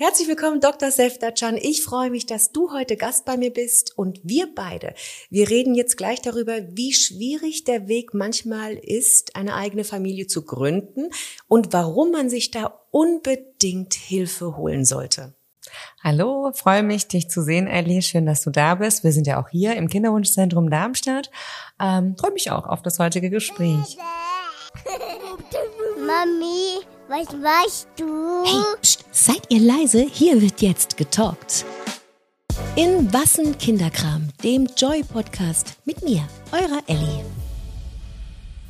Herzlich willkommen, Dr. Seftercan. Ich freue mich, dass du heute Gast bei mir bist und wir beide. Wir reden jetzt gleich darüber, wie schwierig der Weg manchmal ist, eine eigene Familie zu gründen und warum man sich da unbedingt Hilfe holen sollte. Hallo, freue mich, dich zu sehen, Ellie. Schön, dass du da bist. Wir sind ja auch hier im Kinderwunschzentrum Darmstadt. Ähm, freue mich auch auf das heutige Gespräch. Mami, was machst du? Hey, pst, seid ihr leise? Hier wird jetzt getalkt. In Wassen Kinderkram, dem Joy-Podcast mit mir, eurer Ellie.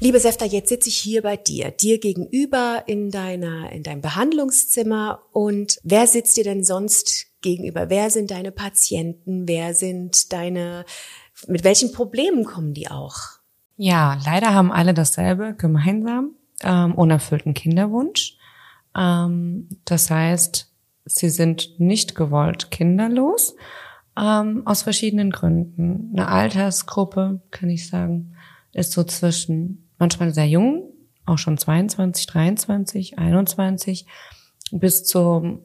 Liebe Sefta, jetzt sitze ich hier bei dir, dir gegenüber in deiner, in deinem Behandlungszimmer. Und wer sitzt dir denn sonst gegenüber? Wer sind deine Patienten? Wer sind deine, mit welchen Problemen kommen die auch? Ja, leider haben alle dasselbe gemeinsam, ähm, unerfüllten Kinderwunsch. Ähm, das heißt, sie sind nicht gewollt kinderlos, ähm, aus verschiedenen Gründen. Eine Altersgruppe, kann ich sagen, ist so zwischen manchmal sehr jung, auch schon 22, 23, 21, bis zum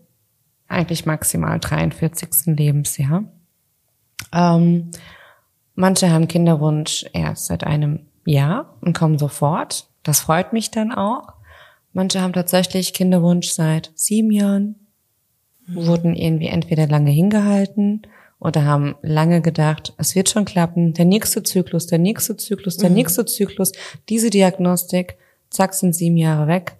eigentlich maximal 43. Lebensjahr. Ähm, manche haben Kinderwunsch erst seit einem Jahr und kommen sofort. Das freut mich dann auch. Manche haben tatsächlich Kinderwunsch seit sieben Jahren, wurden irgendwie entweder lange hingehalten oder haben lange gedacht, es wird schon klappen, der nächste Zyklus, der nächste Zyklus, der mhm. nächste Zyklus, diese Diagnostik, zack, sind sieben Jahre weg.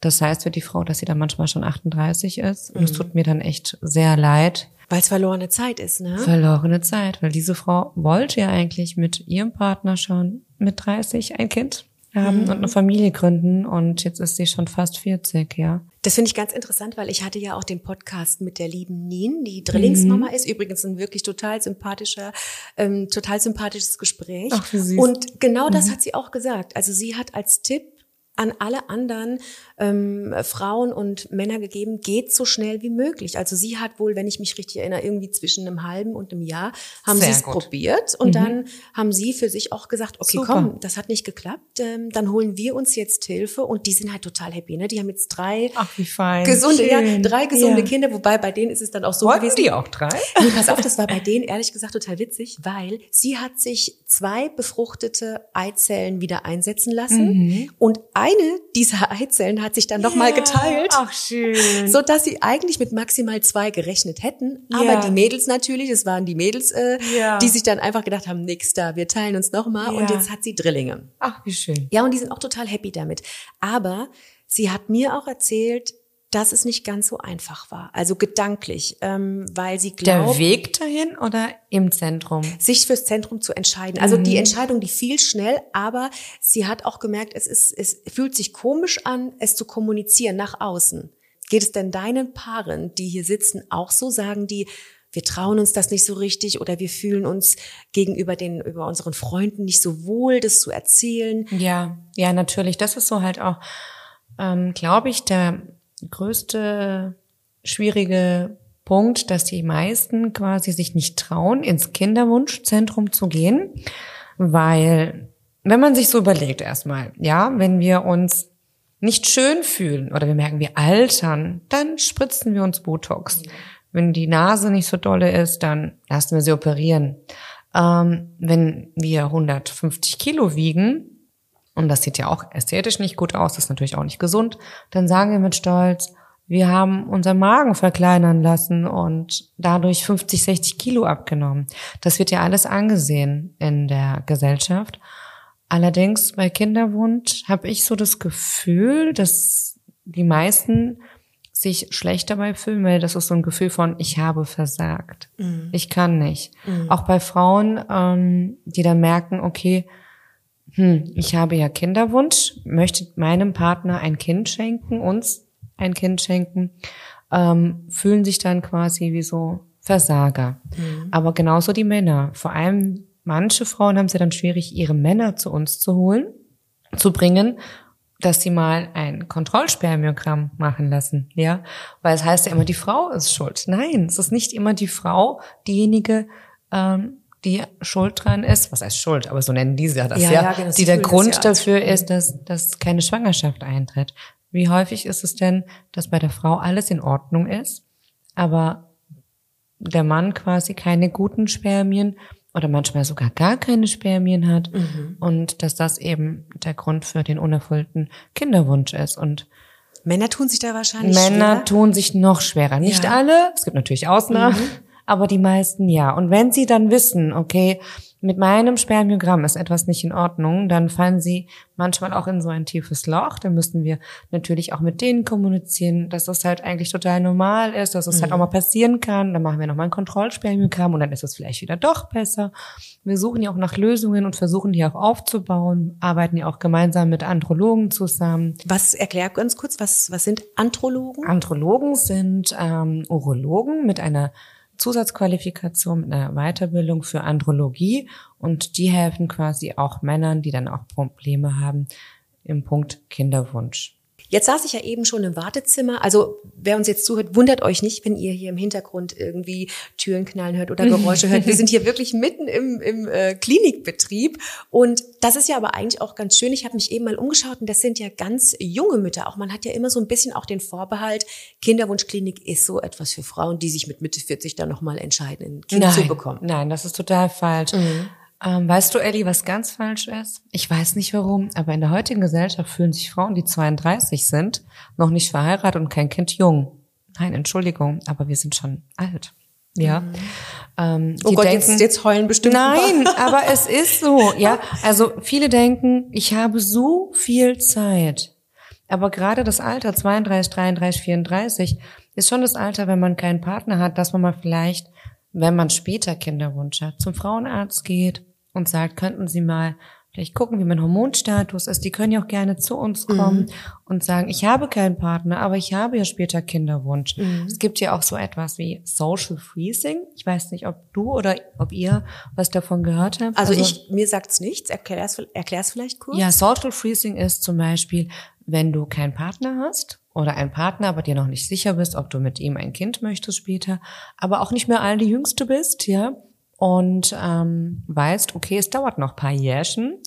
Das heißt für die Frau, dass sie dann manchmal schon 38 ist. Und es mhm. tut mir dann echt sehr leid. Weil es verlorene Zeit ist, ne? Verlorene Zeit, weil diese Frau wollte ja eigentlich mit ihrem Partner schon mit 30 ein Kind haben mhm. und eine Familie gründen und jetzt ist sie schon fast 40, ja. Das finde ich ganz interessant, weil ich hatte ja auch den Podcast mit der lieben Nien, die Drillingsmama mhm. ist. Übrigens ein wirklich total sympathischer, ähm, total sympathisches Gespräch. Ach, wie süß. Und genau das mhm. hat sie auch gesagt. Also sie hat als Tipp an alle anderen ähm, Frauen und Männer gegeben, geht so schnell wie möglich. Also sie hat wohl, wenn ich mich richtig erinnere, irgendwie zwischen einem halben und einem Jahr haben sie es probiert und mhm. dann haben sie für sich auch gesagt, okay, Super. komm, das hat nicht geklappt, ähm, dann holen wir uns jetzt Hilfe und die sind halt total happy, ne? Die haben jetzt drei Ach, gesunde, ja, drei gesunde ja. Kinder, wobei bei denen ist es dann auch so Wollten gewesen. die auch drei? Nee, pass auf, das war bei denen ehrlich gesagt total witzig, weil sie hat sich zwei befruchtete Eizellen wieder einsetzen lassen mhm. und eine dieser Eizellen hat sich dann nochmal geteilt. Ach schön. So dass sie eigentlich mit maximal zwei gerechnet hätten. Aber ja. die Mädels natürlich, es waren die Mädels, äh, ja. die sich dann einfach gedacht haben, nix da, wir teilen uns nochmal. Und jetzt hat sie Drillinge. Ach, wie schön. Ja, und die sind auch total happy damit. Aber sie hat mir auch erzählt, dass es nicht ganz so einfach war. Also gedanklich, ähm, weil sie glaubt. Der Weg dahin oder im Zentrum? Sich fürs Zentrum zu entscheiden. Also mhm. die Entscheidung, die fiel schnell, aber sie hat auch gemerkt, es ist, es fühlt sich komisch an, es zu kommunizieren nach außen. Geht es denn deinen Paaren, die hier sitzen, auch so? Sagen die, wir trauen uns das nicht so richtig oder wir fühlen uns gegenüber den, über unseren Freunden nicht so wohl, das zu erzählen? Ja, ja, natürlich. Das ist so halt auch, ähm, glaube ich, der größte schwierige Punkt, dass die meisten quasi sich nicht trauen, ins Kinderwunschzentrum zu gehen, weil wenn man sich so überlegt erstmal, ja, wenn wir uns nicht schön fühlen oder wir merken, wir altern, dann spritzen wir uns Botox. Wenn die Nase nicht so dolle ist, dann lassen wir sie operieren. Ähm, wenn wir 150 Kilo wiegen, und das sieht ja auch ästhetisch nicht gut aus, das ist natürlich auch nicht gesund, dann sagen wir mit Stolz, wir haben unseren Magen verkleinern lassen und dadurch 50, 60 Kilo abgenommen. Das wird ja alles angesehen in der Gesellschaft. Allerdings bei Kinderwunsch habe ich so das Gefühl, dass die meisten sich schlecht dabei fühlen, weil das ist so ein Gefühl von, ich habe versagt. Mhm. Ich kann nicht. Mhm. Auch bei Frauen, ähm, die dann merken, okay, hm, ich habe ja Kinderwunsch, möchte meinem Partner ein Kind schenken, uns ein Kind schenken, ähm, fühlen sich dann quasi wie so Versager. Mhm. Aber genauso die Männer. Vor allem manche Frauen haben es ja dann schwierig, ihre Männer zu uns zu holen, zu bringen, dass sie mal ein Kontrollspermiogramm machen lassen, ja, weil es heißt ja immer, die Frau ist schuld. Nein, es ist nicht immer die Frau diejenige, ähm, die schuld dran ist, was heißt Schuld, aber so nennen diese das ja, ja, ja genau, die der Grund ja dafür ist, dass, dass keine Schwangerschaft eintritt. Wie häufig ist es denn, dass bei der Frau alles in Ordnung ist, aber der Mann quasi keine guten Spermien oder manchmal sogar gar keine Spermien hat und dass das eben der Grund für den unerfüllten Kinderwunsch ist und Männer tun sich da wahrscheinlich Männer schwer. tun sich noch schwerer. Nicht Ja. alle, es gibt natürlich Ausnahmen, aber die meisten ja. Und wenn sie dann wissen, okay, mit meinem Spermiogramm ist etwas nicht in Ordnung, dann fallen sie manchmal auch in so ein tiefes Loch. Dann müssen wir natürlich auch mit denen kommunizieren, dass das halt eigentlich total normal ist, dass es halt auch mal passieren kann. Dann machen wir nochmal ein Kontrollspermiogramm und dann ist es vielleicht wieder doch besser. Wir suchen ja auch nach Lösungen und versuchen die auch aufzubauen, arbeiten ja auch gemeinsam mit Andrologen zusammen. Was erklär ganz kurz, was was sind Anthrologen? Andrologen sind ähm, Urologen mit einer Zusatzqualifikation, mit einer Weiterbildung für Andrologie und die helfen quasi auch Männern, die dann auch Probleme haben im Punkt Kinderwunsch. Jetzt saß ich ja eben schon im Wartezimmer. Also wer uns jetzt zuhört, wundert euch nicht, wenn ihr hier im Hintergrund irgendwie Türen knallen hört oder Geräusche hört. Wir sind hier wirklich mitten im, im äh, Klinikbetrieb. Und das ist ja aber eigentlich auch ganz schön. Ich habe mich eben mal umgeschaut und das sind ja ganz junge Mütter. Auch man hat ja immer so ein bisschen auch den Vorbehalt, Kinderwunschklinik ist so etwas für Frauen, die sich mit Mitte 40 dann nochmal entscheiden, ein Kind zu bekommen. nein, das ist total falsch. Ähm, weißt du, Ellie, was ganz falsch ist? Ich weiß nicht warum, aber in der heutigen Gesellschaft fühlen sich Frauen, die 32 sind, noch nicht verheiratet und kein Kind jung. Nein, Entschuldigung, aber wir sind schon alt. Ja. Ähm, Oh Gott, denken, jetzt, jetzt heulen bestimmt. Nein, aber es ist so. Ja, also viele denken, ich habe so viel Zeit. Aber gerade das Alter 32, 33, 34 ist schon das Alter, wenn man keinen Partner hat, dass man mal vielleicht, wenn man später Kinderwunsch hat, zum Frauenarzt geht und sagt, könnten Sie mal vielleicht gucken, wie mein Hormonstatus ist. Die können ja auch gerne zu uns kommen und sagen, ich habe keinen Partner, aber ich habe ja später Kinderwunsch. Es gibt ja auch so etwas wie Social Freezing. Ich weiß nicht, ob du oder ob ihr was davon gehört habt. Also, ich, mir sagt's nichts. Erklär's, erklär's vielleicht kurz. Ja, Social Freezing ist zum Beispiel, wenn du keinen Partner hast oder einen Partner, aber dir noch nicht sicher bist, ob du mit ihm ein Kind möchtest später, aber auch nicht mehr all die Jüngste bist, ja, und ähm, weißt, okay, es dauert noch paar Jährchen,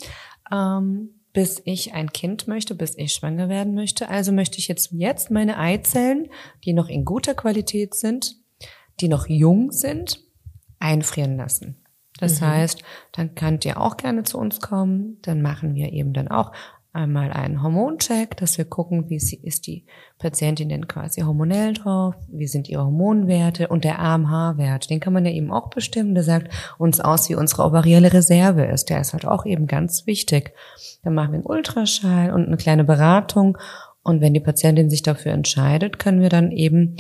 ähm, bis ich ein Kind möchte, bis ich schwanger werden möchte. Also möchte ich jetzt jetzt meine Eizellen, die noch in guter Qualität sind, die noch jung sind, einfrieren lassen. Das heißt, dann könnt ihr auch gerne zu uns kommen. Dann machen wir eben dann auch einmal einen Hormoncheck, dass wir gucken, wie sie, ist die Patientin denn quasi hormonell drauf, wie sind ihre Hormonwerte und der AMH-Wert, den kann man ja eben auch bestimmen, der sagt uns aus, wie unsere ovarielle Reserve ist. Der ist halt auch eben ganz wichtig. Dann machen wir einen Ultraschall und eine kleine Beratung und wenn die Patientin sich dafür entscheidet, können wir dann eben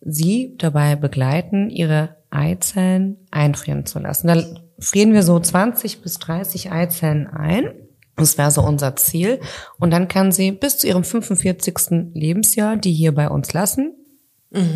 sie dabei begleiten, ihre Eizellen einfrieren zu lassen. Da frieren wir so 20 bis 30 Eizellen ein. Das wäre so unser Ziel. Und dann kann sie bis zu ihrem 45. Lebensjahr die hier bei uns lassen,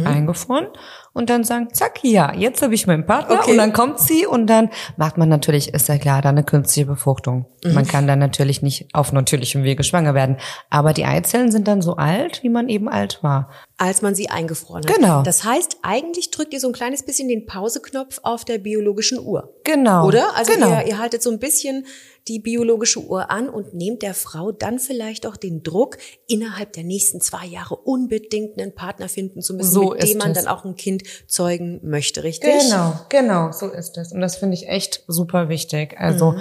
eingefroren, und dann sagen, zack, ja, jetzt habe ich meinen Partner. Okay. Und dann kommt sie und dann macht man natürlich, ist ja klar, dann eine künstliche Befruchtung. Man kann dann natürlich nicht auf natürlichem Wege schwanger werden. Aber die Eizellen sind dann so alt, wie man eben alt war. als man sie eingefroren hat. Genau. Das heißt, eigentlich drückt ihr so ein kleines bisschen den Pauseknopf auf der biologischen Uhr. Genau. Oder? Also genau. ihr, ihr haltet so ein bisschen die biologische Uhr an und nehmt der Frau dann vielleicht auch den Druck, innerhalb der nächsten zwei Jahre unbedingt einen Partner finden zu müssen, So mit dem man es. dann auch ein Kind zeugen möchte, richtig? Genau, genau, so ist es. Und das finde ich echt super wichtig. Also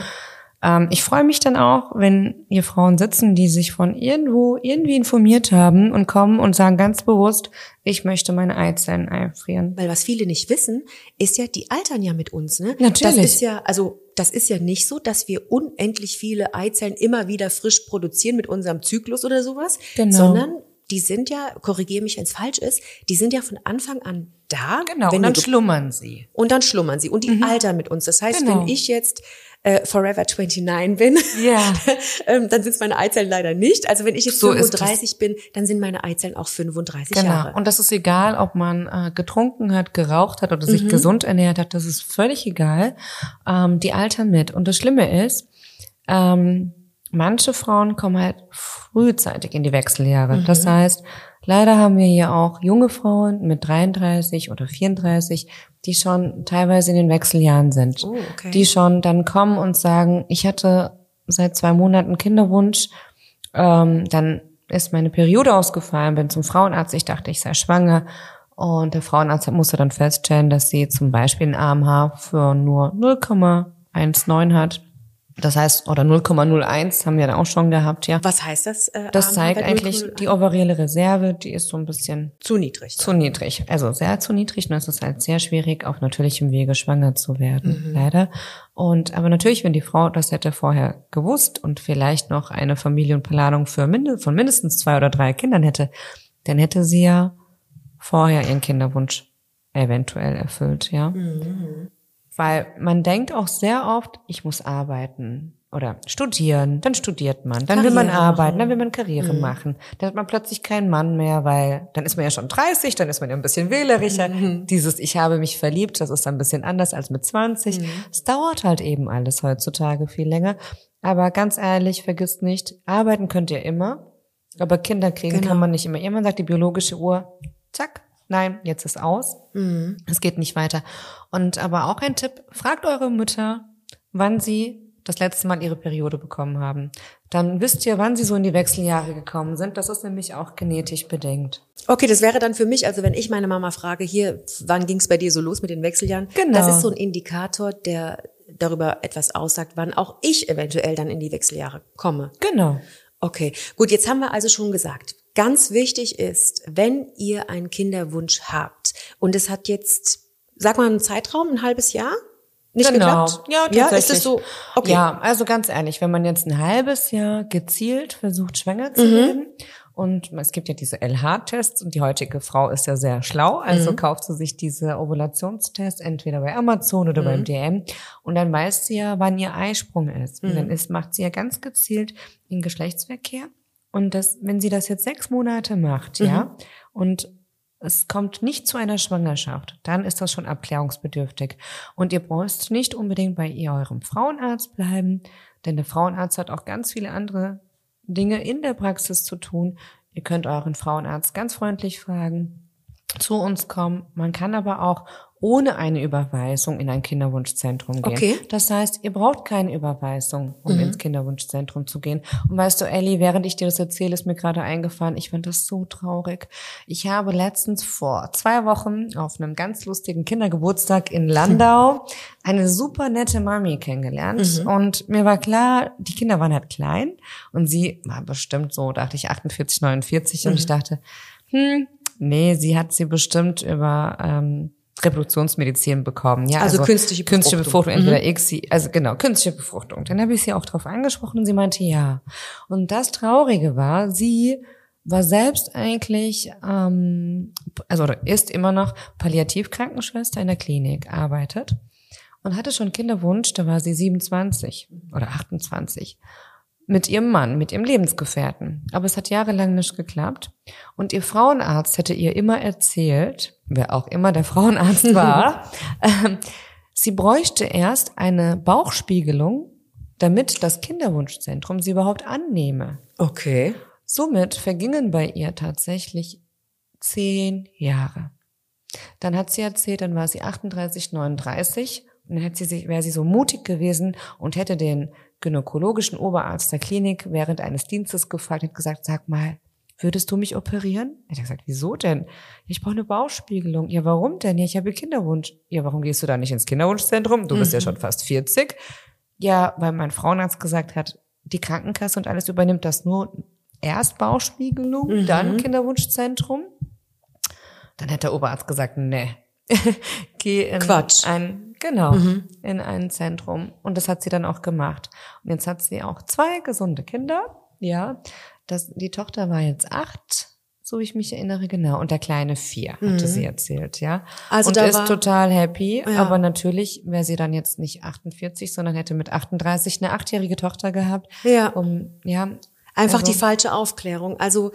ähm, ich freue mich dann auch, wenn hier Frauen sitzen, die sich von irgendwo irgendwie informiert haben und kommen und sagen ganz bewusst, ich möchte meine Eizellen einfrieren. Weil was viele nicht wissen, ist ja, die altern ja mit uns, ne? Natürlich. Das ist ja, also das ist ja nicht so, dass wir unendlich viele Eizellen immer wieder frisch produzieren mit unserem Zyklus oder sowas, Genau. sondern die sind ja, korrigiere mich, wenn es falsch ist, die sind ja von Anfang an da. Genau, und dann schlummern sie. und dann schlummern sie und die altern mit uns. Das heißt, Genau. wenn ich jetzt äh, Forever 29 bin, Ja. ähm, dann sind meine Eizellen leider nicht. Also wenn ich jetzt So ist 35 bin, dann sind meine Eizellen auch 35 Genau. Jahre. Und das ist egal, ob man äh, getrunken hat, geraucht hat oder Mhm. sich gesund ernährt hat. Das ist völlig egal. Ähm, die altern mit. Und das Schlimme ist, ähm, manche Frauen kommen halt frühzeitig in die Wechseljahre. Mhm. Das heißt, leider haben wir hier auch junge Frauen mit 33 oder 34, die schon teilweise in den Wechseljahren sind. Oh, okay. Die schon dann kommen und sagen, ich hatte seit zwei Monaten Kinderwunsch, ähm, dann ist meine Periode ausgefallen, bin zum Frauenarzt, ich dachte, ich sei schwanger Und der Frauenarzt musste dann feststellen, dass sie zum Beispiel ein AMH für nur 0,19 hat. Das heißt, oder 0,01 haben wir dann auch schon gehabt, ja. Was heißt das? Äh, Das zeigt eigentlich 0,01? die ovarielle Reserve, die ist so ein bisschen zu niedrig. zu niedrig. Also sehr zu niedrig. Und es ist halt sehr schwierig, auf natürlichem Wege schwanger zu werden, leider. Und aber natürlich, wenn die Frau das hätte vorher gewusst und vielleicht noch eine Familienplanung für minde von mindestens zwei oder drei Kindern hätte, dann hätte sie ja vorher ihren Kinderwunsch eventuell erfüllt, ja. Weil man denkt auch sehr oft, ich muss arbeiten oder studieren, dann studiert man, dann will man Karriere arbeiten, machen. dann will man Karriere machen. Dann hat man plötzlich keinen Mann mehr, weil dann ist man ja schon 30, dann ist man ja ein bisschen wählerischer. Dieses Ich habe mich verliebt, das ist dann ein bisschen anders als mit 20. Es dauert halt eben alles heutzutage viel länger. Aber ganz ehrlich, vergisst nicht, arbeiten könnt ihr immer, aber Kinder kriegen Genau. kann man nicht immer. Irgendwann sagt die biologische Uhr, zack, nein, jetzt ist aus. Es geht nicht weiter. Und aber auch ein Tipp, fragt eure Mütter, wann sie das letzte Mal ihre Periode bekommen haben. Dann wisst ihr, wann sie so in die Wechseljahre gekommen sind. Das ist nämlich auch genetisch bedingt. Okay, das wäre dann für mich, also wenn ich meine Mama frage, hier, wann ging es bei dir so los mit den Wechseljahren? Genau. Das ist so ein Indikator, der darüber etwas aussagt, wann auch ich eventuell dann in die Wechseljahre komme. Genau. Okay, gut, jetzt haben wir also schon gesagt, ganz wichtig ist, wenn ihr einen Kinderwunsch habt und es hat jetzt, sag mal, einen Zeitraum, ein halbes Jahr? Nicht genau. geklappt? Ja, ja, tatsächlich. ist es so? Okay. Ja, also ganz ehrlich, wenn man jetzt ein halbes Jahr gezielt versucht, schwanger Mhm. zu werden, und es gibt ja diese LH-Tests und die heutige Frau ist ja sehr schlau, also Mhm. kauft sie sich diese Ovulationstests entweder bei Amazon oder Mhm. beim DM und dann weiß sie ja, wann ihr Eisprung ist. Und dann Mhm. ist, macht sie ja ganz gezielt den Geschlechtsverkehr. Und das, wenn sie das jetzt sechs Monate macht, Mhm. ja, und es kommt nicht zu einer Schwangerschaft, dann ist das schon abklärungsbedürftig. Und ihr braucht nicht unbedingt bei ihr eurem Frauenarzt bleiben, denn der Frauenarzt hat auch ganz viele andere Dinge in der Praxis zu tun. Ihr könnt euren Frauenarzt ganz freundlich fragen, zu uns kommen. Man kann aber auch ohne eine Überweisung in ein Kinderwunschzentrum gehen. Okay. Das heißt, ihr braucht keine Überweisung, um ins Kinderwunschzentrum zu gehen. Und weißt du, Ellie, während ich dir das erzähle, ist mir gerade eingefallen, ich finde das so traurig. Ich habe letztens vor zwei Wochen auf einem ganz lustigen Kindergeburtstag in Landau eine super nette Mami kennengelernt. Und mir war klar, die Kinder waren halt klein und sie war bestimmt so, dachte ich, 48, 49 und ich dachte, hm, nee, sie hat sie bestimmt über ähm, Reproduktionsmedizin bekommen. Ja, Also künstliche künstliche Befruchtung. Befruchtung, entweder ICSI, also genau, künstliche Befruchtung. Dann habe ich sie auch drauf angesprochen und sie meinte ja. Und das Traurige war, sie war selbst eigentlich, ähm, also oder ist immer noch Palliativkrankenschwester in der Klinik, arbeitet und hatte schon Kinderwunsch, da war sie 27 oder 28 mit ihrem Mann, mit ihrem Lebensgefährten. Aber es hat jahrelang nicht geklappt. Und ihr Frauenarzt hätte ihr immer erzählt, wer auch immer der Frauenarzt war, ähm, sie bräuchte erst eine Bauchspiegelung, damit das Kinderwunschzentrum sie überhaupt annehme. Okay. Somit vergingen bei ihr tatsächlich zehn Jahre. Dann hat sie erzählt, dann war sie 38, 39 und dann hätte sie sich, wäre sie so mutig gewesen und hätte den gynäkologischen Oberarzt der Klinik während eines Dienstes gefragt und gesagt, sag mal, würdest du mich operieren? Er hat gesagt, wieso denn? Ich brauche eine Bauchspiegelung. Ja, warum denn? Ja, ich habe Kinderwunsch. Ja, warum gehst du da nicht ins Kinderwunschzentrum? Du bist ja schon fast 40. Ja, weil mein Frauenarzt gesagt hat, die Krankenkasse und alles übernimmt das nur erst Bauchspiegelung, dann Kinderwunschzentrum. Dann hat der Oberarzt gesagt, nee, geh in Quatsch. ein, genau, in ein Zentrum. Und das hat sie dann auch gemacht. Und jetzt hat sie auch zwei gesunde Kinder, ja. Das, die Tochter war jetzt acht, so wie ich mich erinnere, genau. Und der kleine vier, hatte sie erzählt, ja. Also und da ist war- total happy. Ja. Aber natürlich wäre sie dann jetzt nicht 48, sondern hätte mit 38 eine achtjährige Tochter gehabt. Ja. Um, ja. Einfach also- die falsche Aufklärung. Also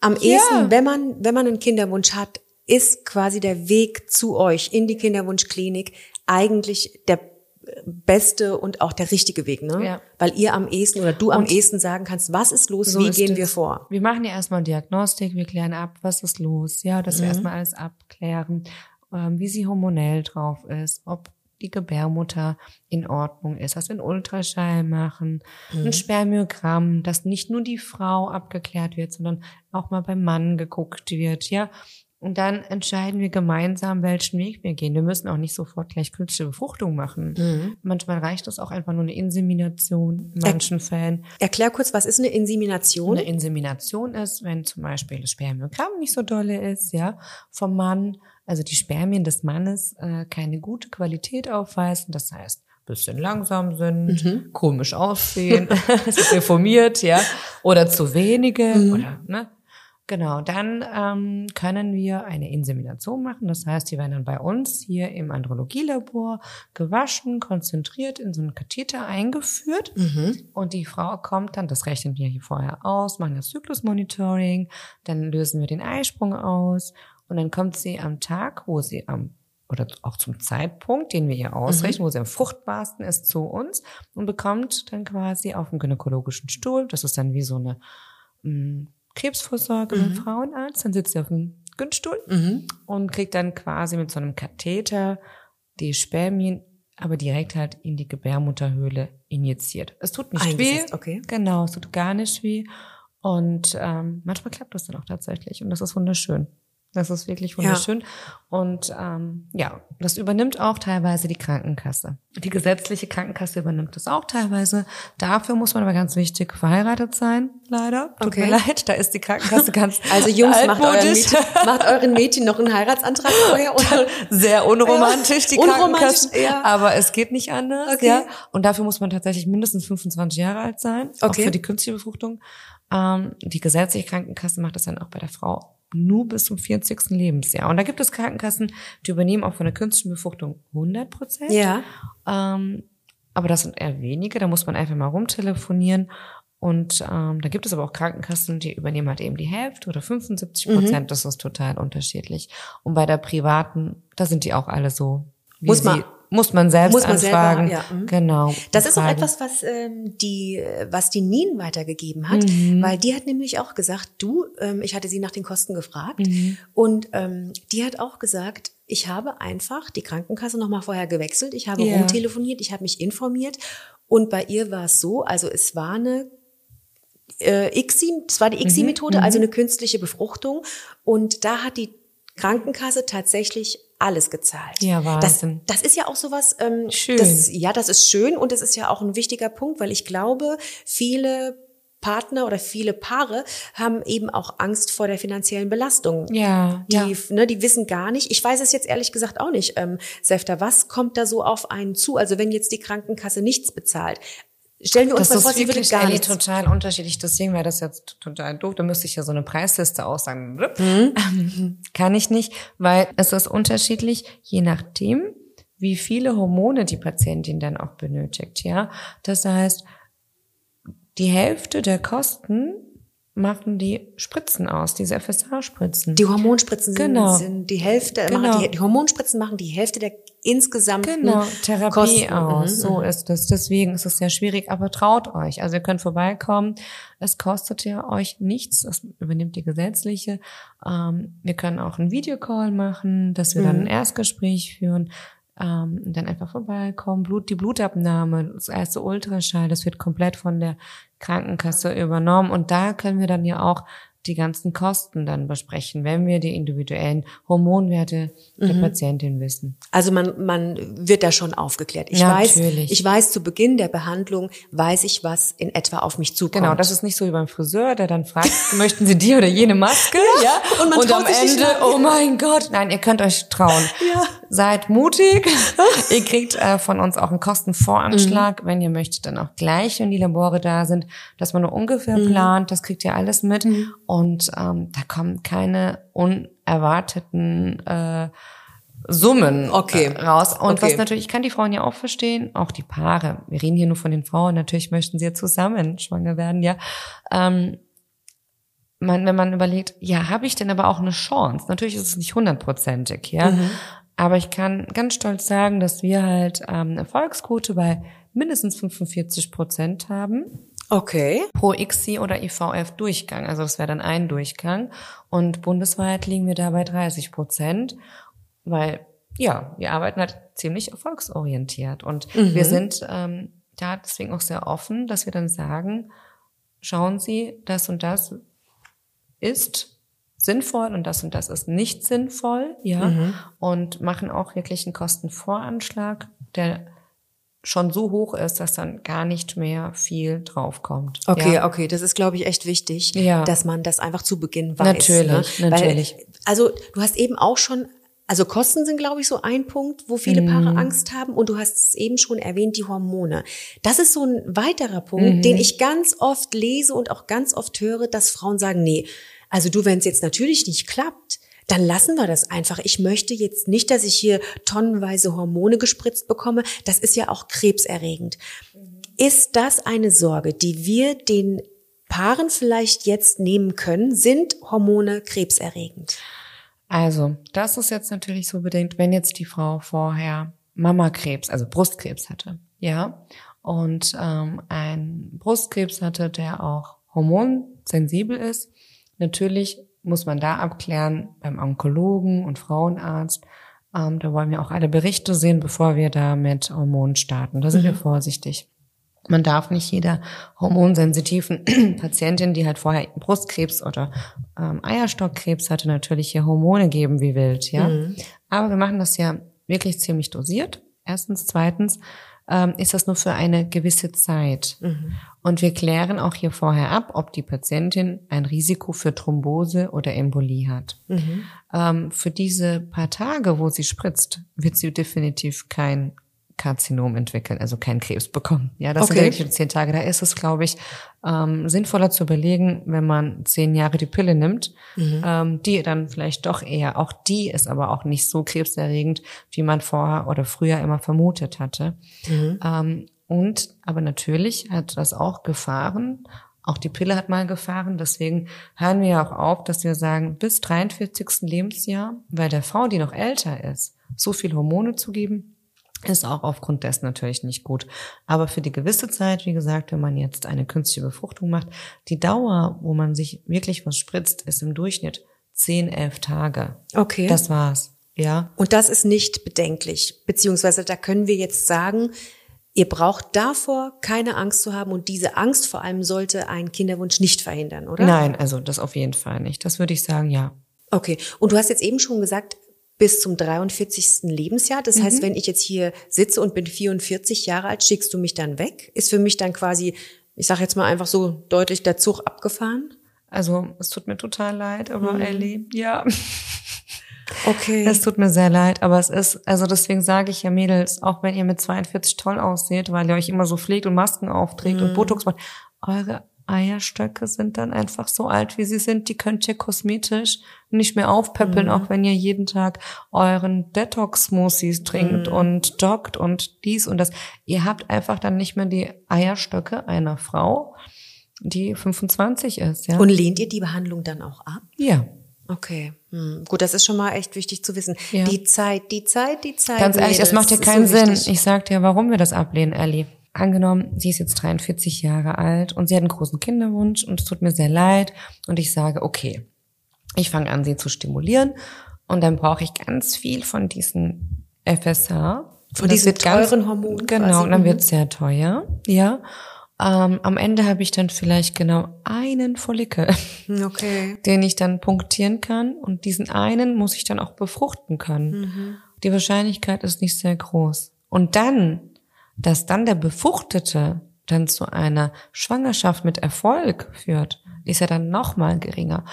am Ja. ehesten, wenn man, wenn man einen Kinderwunsch hat, ist quasi der Weg zu euch in die Kinderwunschklinik eigentlich der beste und auch der richtige Weg, ne? Ja. Weil ihr am ehesten oder du am Und- ehesten sagen kannst, was ist los, So wie ist gehen es. wir vor? Wir machen ja erstmal Diagnostik, wir klären ab, was ist los, ja, dass wir erstmal alles abklären, ähm, wie sie hormonell drauf ist, ob die Gebärmutter in Ordnung ist, dass wir einen Ultraschall machen, ein Spermiogramm, dass nicht nur die Frau abgeklärt wird, sondern auch mal beim Mann geguckt wird, ja. Und dann entscheiden wir gemeinsam, welchen Weg wir gehen. Wir müssen auch nicht sofort gleich künstliche Befruchtung machen. Mhm. Manchmal reicht es auch einfach nur eine Insemination in manchen Fällen. Erklär kurz, was ist eine Insemination? Eine Insemination ist, wenn zum Beispiel das Spermiogramm nicht so dolle ist, ja, vom Mann, also die Spermien des Mannes äh, keine gute Qualität aufweisen. Das heißt, bisschen langsam sind, Mhm. komisch aussehen, deformiert, ja, oder zu wenige, Mhm. oder, ne? Genau, dann ähm, können wir eine Insemination machen. Das heißt, die werden dann bei uns hier im Andrologielabor gewaschen, konzentriert in so einen Katheter eingeführt. Mhm. Und die Frau kommt dann, das rechnen wir hier vorher aus, machen das Zyklusmonitoring, dann lösen wir den Eisprung aus und dann kommt sie am Tag, wo sie am oder auch zum Zeitpunkt, den wir ihr ausrechnen, wo sie am fruchtbarsten ist, zu uns und bekommt dann quasi auf dem gynäkologischen Stuhl, das ist dann wie so eine Krebsvorsorge beim Frauenarzt, dann sitzt sie auf dem Gynstuhl Mhm. und kriegt dann quasi mit so einem Katheter die Spermien aber direkt halt in die Gebärmutterhöhle injiziert. Es tut nicht weh. Eingesetzt, okay. Genau, es tut gar nicht weh. Und ähm, manchmal klappt das dann auch tatsächlich. Und das ist wunderschön. Das ist wirklich wunderschön. Und ähm, ja, das übernimmt auch teilweise die Krankenkasse. Die gesetzliche Krankenkasse übernimmt das auch teilweise. Dafür muss man aber ganz wichtig verheiratet sein, leider. Tut Okay. mir leid, da ist die Krankenkasse ganz Also Jungs, macht euren. Mädchen, macht euren Mädchen noch einen Heiratsantrag vorher oder sehr unromantisch, die Unromantisch, Krankenkasse. ja. Aber es geht nicht anders, Okay. ja. Und dafür muss man tatsächlich mindestens 25 Jahre alt sein, Okay. auch für die künstliche Befruchtung. Ähm, die gesetzliche Krankenkasse macht das dann auch bei der Frau nur bis zum 40. Lebensjahr. Und da gibt es Krankenkassen, die übernehmen auch von der künstlichen Befruchtung 100 Prozent. Ja. Ähm, aber das sind eher wenige, da muss man einfach mal rumtelefonieren. Und ähm, da gibt es aber auch Krankenkassen, die übernehmen halt eben die Hälfte oder 75 Prozent. Mhm. Das ist total unterschiedlich. Und bei der privaten, da sind die auch alle so. Wie Muss man- muss man selbst muss man selber, anfragen. ja, mhm. Genau. Das ist auch etwas, was ähm, die, was die Nien weitergegeben hat, Mhm. weil die hat nämlich auch gesagt, du, ähm, ich hatte sie nach den Kosten gefragt Mhm. und ähm, die hat auch gesagt, ich habe einfach die Krankenkasse noch mal vorher gewechselt, ich habe Ja. rumtelefoniert, ich habe mich informiert und bei ihr war es so, also es war eine äh, ICSI, das war die Mhm, ICSI-Methode, also eine künstliche Befruchtung und da hat die Krankenkasse tatsächlich alles gezahlt. Ja, das, Wahnsinn. das ist ja auch sowas, ähm, Schön. Das, ja, das ist schön und es ist ja auch ein wichtiger Punkt, weil ich glaube, viele Partner oder viele Paare haben eben auch Angst vor der finanziellen Belastung. Ja, Die, ja. ne, die wissen gar nicht. Ich weiß es jetzt ehrlich gesagt auch nicht, ähm, Sefta, was kommt da so auf einen zu? Also wenn jetzt die Krankenkasse nichts bezahlt, stellen wir uns Das mal vor, sie würde gar nichts. total unterschiedlich. Deswegen wäre das jetzt total doof. Da müsste ich ja so eine Preisliste aussagen. Mhm. Ähm, Kann ich nicht, weil es ist unterschiedlich, je nachdem, wie viele Hormone die Patientin dann auch benötigt. Ja, das heißt, die Hälfte der Kosten machen die Spritzen aus, diese FSH-Spritzen. Die Hormonspritzen sind, Genau. sind die Hälfte, Genau. machen die, die Hormonspritzen machen die Hälfte der insgesamten Genau, Therapie Kosten. aus. Mhm, So ist es. Deswegen ist es sehr schwierig, aber traut euch. Also ihr könnt vorbeikommen. Es kostet ja euch nichts. Das übernimmt die gesetzliche. Ähm, wir können auch einen Videocall machen, dass wir dann Mhm. ein Erstgespräch führen. Ähm, dann einfach vorbeikommen. Blut, die Blutabnahme, das erste Ultraschall, das wird komplett von der Krankenkasse übernommen. Und da können wir dann ja auch die ganzen Kosten dann besprechen, wenn wir die individuellen Hormonwerte der Mhm. Patientin wissen. Also man, man wird da schon aufgeklärt. Ich weiß, Natürlich. ich weiß zu Beginn der Behandlung, weiß ich, was in etwa auf mich zukommt. Genau, das ist nicht so wie beim Friseur, der dann fragt, möchten Sie die oder jene Maske? Ja. und man und traut am sich nicht Ende, lang. oh mein Gott, nein, ihr könnt euch trauen. Ja. Seid mutig. ihr kriegt äh, von uns auch einen Kostenvoranschlag, Mhm. wenn ihr möchtet, dann auch gleich, wenn die Labore da sind, dass man nur ungefähr Mhm. plant, das kriegt ihr alles mit. Und ähm, da kommen keine unerwarteten äh, Summen Okay. äh, raus. Und Okay. was natürlich, ich kann die Frauen ja auch verstehen, auch die Paare. Wir reden hier nur von den Frauen. Natürlich möchten sie ja zusammen schwanger werden, ja. Ähm, man, wenn man überlegt, ja, habe ich denn aber auch eine Chance? Natürlich ist es nicht hundertprozentig, ja. Aber ich kann ganz stolz sagen, dass wir halt ähm, eine Erfolgsquote bei mindestens 45 Prozent haben Okay. pro ICSI oder IVF Durchgang. Also das wäre dann ein Durchgang. Und bundesweit liegen wir da bei 30 Prozent, weil ja, wir arbeiten halt ziemlich erfolgsorientiert. Und wir sind ähm, da deswegen auch sehr offen, dass wir dann sagen, schauen Sie, das und das ist sinnvoll und das und das ist nicht sinnvoll, ja, Mhm. und machen auch wirklich einen Kostenvoranschlag, der schon so hoch ist, dass dann gar nicht mehr viel draufkommt. Okay, ja. okay, das ist, glaube ich, echt wichtig, Ja. dass man das einfach zu Beginn weiß. Natürlich, ne? natürlich. Weil, also du hast eben auch schon, also Kosten sind, glaube ich, so ein Punkt, wo viele Mhm. Paare Angst haben. Und du hast es eben schon erwähnt, die Hormone. Das ist so ein weiterer Punkt, Mhm. den ich ganz oft lese und auch ganz oft höre, dass Frauen sagen, nee, also du, wenn es jetzt natürlich nicht klappt, dann lassen wir das einfach. Ich möchte jetzt nicht, dass ich hier tonnenweise Hormone gespritzt bekomme. Das ist ja auch krebserregend. Ist das eine Sorge, die wir den Paaren vielleicht jetzt nehmen können? Sind Hormone krebserregend? Also, das ist jetzt natürlich so bedingt, wenn jetzt die Frau vorher Mamakrebs, also Brustkrebs hatte, ja, und ähm, ein Brustkrebs hatte, der auch hormonsensibel ist. Natürlich muss man da abklären beim Onkologen und Frauenarzt. Ähm, da wollen wir auch alle Berichte sehen, bevor wir da mit Hormonen starten. Da sind wir vorsichtig. Man darf nicht jeder hormonsensitiven Patientin, die halt vorher Brustkrebs oder ähm, Eierstockkrebs hatte, natürlich hier Hormone geben wie wild, ja. Aber wir machen das ja wirklich ziemlich dosiert. Erstens, zweitens ähm, ist das nur für eine gewisse Zeit. Und wir klären auch hier vorher ab, ob die Patientin ein Risiko für Thrombose oder Embolie hat. Ähm, für diese paar Tage, wo sie spritzt, wird sie definitiv kein Karzinom entwickeln, also keinen Krebs bekommen. Ja, das Okay. sind wirklich zehn Tage. Da ist es, glaube ich, ähm, sinnvoller zu überlegen, wenn man zehn Jahre die Pille nimmt, ähm, die dann vielleicht doch eher, auch die ist aber auch nicht so krebserregend, wie man vorher oder früher immer vermutet hatte. Ähm, und, aber natürlich hat das auch Gefahren. Auch die Pille hat mal Gefahren. Deswegen hören wir ja auch auf, dass wir sagen, bis 43. Lebensjahr, weil der Frau, die noch älter ist, so viel Hormone zu geben, ist auch aufgrund dessen natürlich nicht gut. Aber für die gewisse Zeit, wie gesagt, wenn man jetzt eine künstliche Befruchtung macht, die Dauer, wo man sich wirklich was spritzt, ist im Durchschnitt 10, 11 Tage. Okay. Das war's. Ja. Und das ist nicht bedenklich. Beziehungsweise da können wir jetzt sagen, ihr braucht davor keine Angst zu haben und diese Angst vor allem sollte einen Kinderwunsch nicht verhindern, oder? Nein, also das auf jeden Fall nicht. Das würde ich sagen, ja. Okay. Und du hast jetzt eben schon gesagt, bis zum 43. Lebensjahr. Das heißt, wenn ich jetzt hier sitze und bin 44 Jahre alt, schickst du mich dann weg? Ist für mich dann quasi, ich sage jetzt mal einfach so deutlich, der Zug abgefahren? Also es tut mir total leid, aber Ellie, ja. Okay. Es tut mir sehr leid, aber es ist, also deswegen sage ich ja Mädels, auch wenn ihr mit 42 toll aussieht, weil ihr euch immer so pflegt und Masken aufträgt und Botox macht, eure Eierstöcke sind dann einfach so alt, wie sie sind. Die könnt ihr kosmetisch nicht mehr aufpäppeln, auch wenn ihr jeden Tag euren Detox-Smoothies trinkt und joggt und dies und das. Ihr habt einfach dann nicht mehr die Eierstöcke einer Frau, die 25 ist, ja. und lehnt ihr die Behandlung dann auch ab? ja. Okay, hm. gut, das ist schon mal echt wichtig zu wissen. Ja. Die Zeit, die Zeit, die Zeit. Ganz ehrlich, es macht ja keinen so Sinn. wichtig. Ich sag dir, warum wir das ablehnen, Ellie. Angenommen, sie ist jetzt 43 Jahre alt und sie hat einen großen Kinderwunsch und es tut mir sehr leid und ich sage, okay, ich fange an, sie zu stimulieren und dann brauche ich ganz viel von diesen FSH. Von diesen wird ganz- teuren Hormonen Genau, und dann Mhm. wird es sehr teuer, ja. Ähm, am Ende habe ich dann vielleicht genau einen Follikel Hm, Okay. den ich dann punktieren kann und diesen einen muss ich dann auch befruchten können. Die Wahrscheinlichkeit ist nicht sehr groß. Und dann, dass dann der Befruchtete dann zu einer Schwangerschaft mit Erfolg führt, ist ja dann noch mal geringer,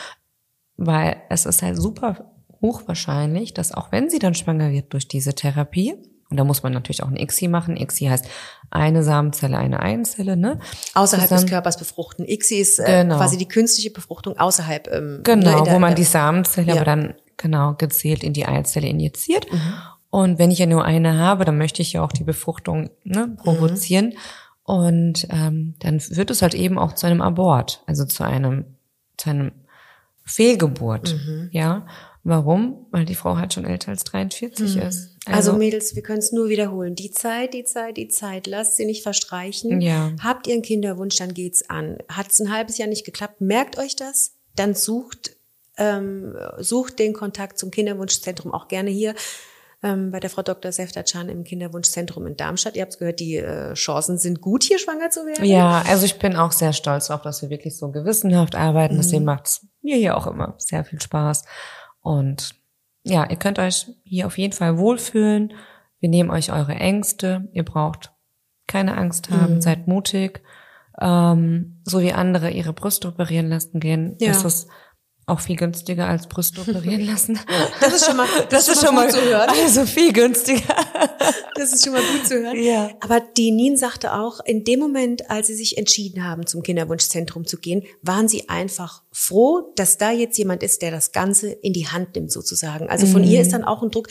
weil es ist halt super hochwahrscheinlich, dass auch wenn sie dann schwanger wird durch diese Therapie, und da muss man natürlich auch ein ICSI machen. ICSI heißt eine Samenzelle, eine Eizelle, ne? Außerhalb Zusammen- des Körpers befruchten. ICSI ist äh, Genau. quasi die künstliche Befruchtung außerhalb. Ähm, Genau, ne, der- wo man die Samenzelle Ja. aber dann genau gezielt in die Eizelle injiziert. Und wenn ich ja nur eine habe, dann möchte ich ja auch die Befruchtung ne, provozieren. Und ähm, dann wird es halt eben auch zu einem Abort, also zu einem, zu einem Fehlgeburt. Ja. Warum? Weil die Frau halt schon älter als 43 ist. Also Mädels, wir können es nur wiederholen. Die Zeit, die Zeit, die Zeit, lasst sie nicht verstreichen. Ja. Habt ihr einen Kinderwunsch, dann geht's an. Hat es ein halbes Jahr nicht geklappt, merkt euch das, dann sucht, ähm, sucht den Kontakt zum Kinderwunschzentrum auch gerne hier ähm, bei der Frau Dr. Seftercan im Kinderwunschzentrum in Darmstadt. Ihr habt gehört, die äh, Chancen sind gut, hier schwanger zu werden. Ja, also ich bin auch sehr stolz darauf, dass wir wirklich so gewissenhaft arbeiten. Mhm. Deswegen macht es mir hier auch immer sehr viel Spaß. Und ja, ihr könnt euch hier auf jeden Fall wohlfühlen. Wir nehmen euch eure Ängste. Ihr braucht keine Angst haben, mhm. seid mutig. Ähm, so wie andere ihre Brüste operieren lassen gehen, ja. ist es auch viel günstiger als Brüste operieren lassen. Das ist schon mal, das, das ist schon mal, gut zu hören. Also viel günstiger. Das ist schon mal gut zu hören. Ja. Aber die Nien sagte auch, in dem Moment, als sie sich entschieden haben, zum Kinderwunschzentrum zu gehen, waren sie einfach froh, dass da jetzt jemand ist, der das Ganze in die Hand nimmt sozusagen. Also von mhm. ihr ist dann auch ein Druck,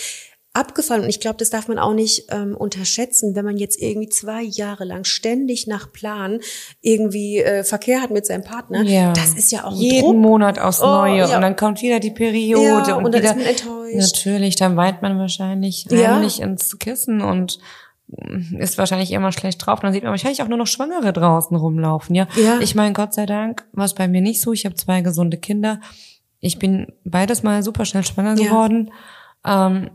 abgefallen. Und ich glaube, das darf man auch nicht ähm, unterschätzen, wenn man jetzt irgendwie zwei Jahre lang ständig nach Plan irgendwie äh, Verkehr hat mit seinem Partner. Ja. Das ist ja auch ein jeden Druck. Monat aufs oh, Neue ja. und dann kommt wieder die Periode ja, und, und dann wieder, ist man enttäuscht. Natürlich, dann weint man wahrscheinlich heimlich ins Kissen und ist wahrscheinlich immer schlecht drauf. dann sieht man wahrscheinlich auch nur noch Schwangere draußen rumlaufen. Ja, ja. ich meine, Gott sei Dank war es bei mir nicht so. Ich habe zwei gesunde Kinder. Ich bin beides mal super schnell schwanger geworden. Ähm,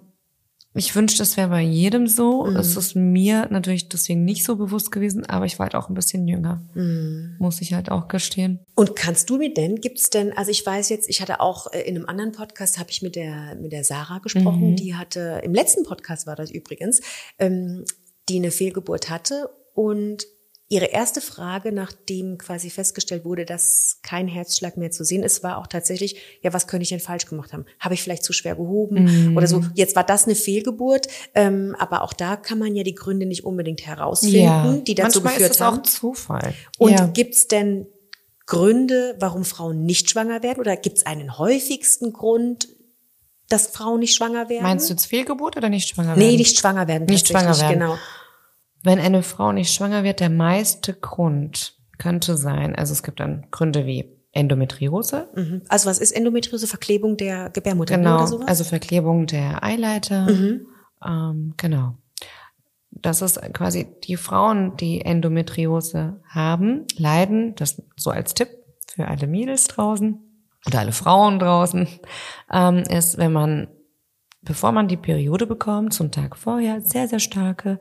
ich wünschte, das wäre bei jedem so. Mhm. Es ist mir natürlich deswegen nicht so bewusst gewesen, aber ich war halt auch ein bisschen jünger. Mhm. Muss ich halt auch gestehen. Und kannst du mir denn, gibt's denn, also ich weiß jetzt, ich hatte auch äh, in einem anderen Podcast, habe ich mit der, mit der Sarah gesprochen, mhm. die hatte, im letzten Podcast war das übrigens, ähm, die eine Fehlgeburt hatte und Ihre erste Frage, nachdem quasi festgestellt wurde, dass kein Herzschlag mehr zu sehen ist, war auch tatsächlich, ja, was könnte ich denn falsch gemacht haben? Habe ich vielleicht zu schwer gehoben mm. oder so? Jetzt war das eine Fehlgeburt, ähm, aber auch da kann man ja die Gründe nicht unbedingt herausfinden, ja. die dazu Manchmal geführt ist es haben. auch Zufall. Und ja. gibt's denn Gründe, warum Frauen nicht schwanger werden? Oder gibt's einen häufigsten Grund, dass Frauen nicht schwanger werden? Meinst du jetzt Fehlgeburt oder nicht schwanger werden? Nee, nicht schwanger werden. Nicht schwanger werden. Genau. Wenn eine Frau nicht schwanger wird, der meiste Grund könnte sein, also es gibt dann Gründe wie Endometriose. Mhm. Also was ist Endometriose? Verklebung der Gebärmutter genau, oder sowas? also Verklebung der Eileiter. Mhm. Ähm, genau. Das ist quasi die Frauen, die Endometriose haben, leiden, das so als Tipp für alle Mädels draußen oder alle Frauen draußen, ähm, ist, wenn man, bevor man die Periode bekommt, zum Tag vorher sehr, sehr starke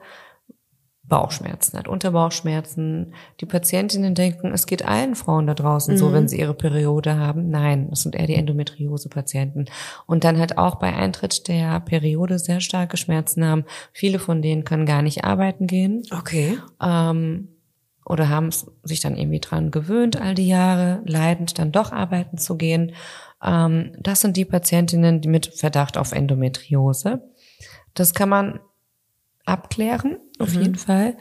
Bauchschmerzen hat, Unterbauchschmerzen. Die Patientinnen denken, es geht allen Frauen da draußen mhm. so, wenn sie ihre Periode haben. Nein, das sind eher die Endometriose-Patienten. Und dann halt auch bei Eintritt der Periode sehr starke Schmerzen haben. Viele von denen können gar nicht arbeiten gehen. Okay. Ähm, oder haben sich dann irgendwie dran gewöhnt, all die Jahre leidend dann doch arbeiten zu gehen. Ähm, das sind die Patientinnen, die mit Verdacht auf Endometriose. Das kann man abklären, auf mhm. jeden Fall.